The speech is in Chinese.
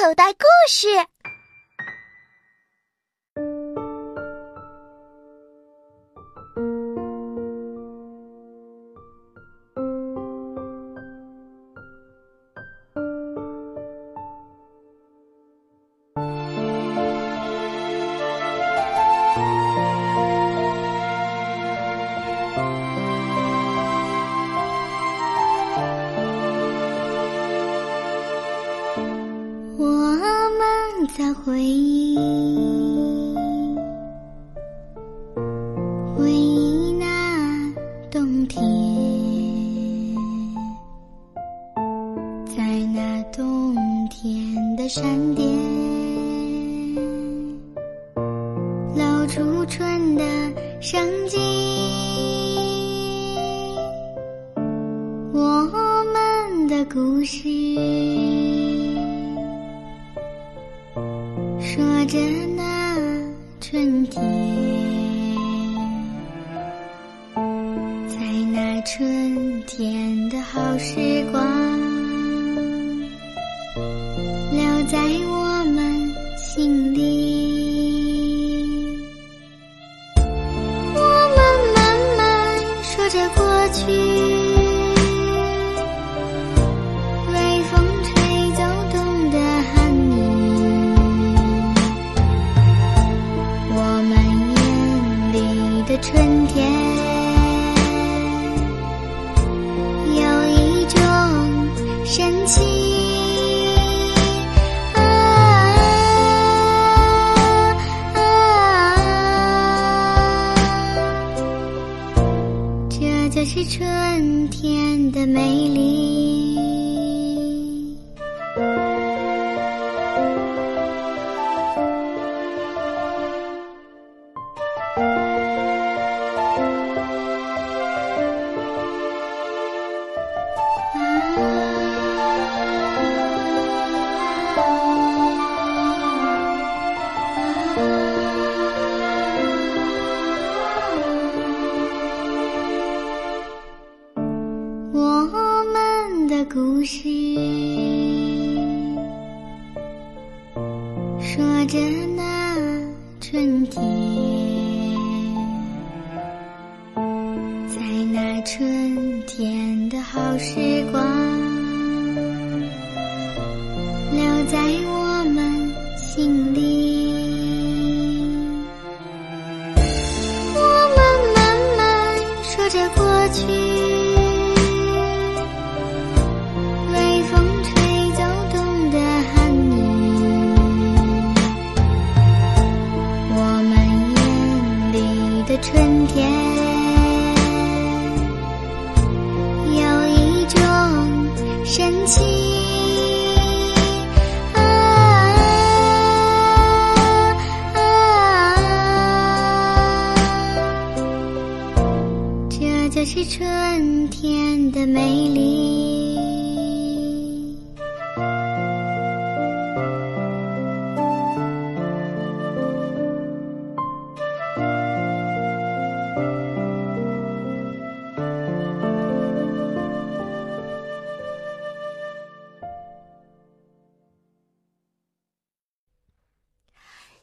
口袋故事。回忆，回忆那冬天，在那冬天的山巅，露出春的生机。我们的故事。说着那春天，在那春天的好时光，留在我们心里。我们慢慢说着过去。的春天，有一种神奇。啊啊！这就是春天的美丽。故事说着那春天，在那春天的好时光，留在我们心春天有一种神奇，啊啊！这就是春天的美丽。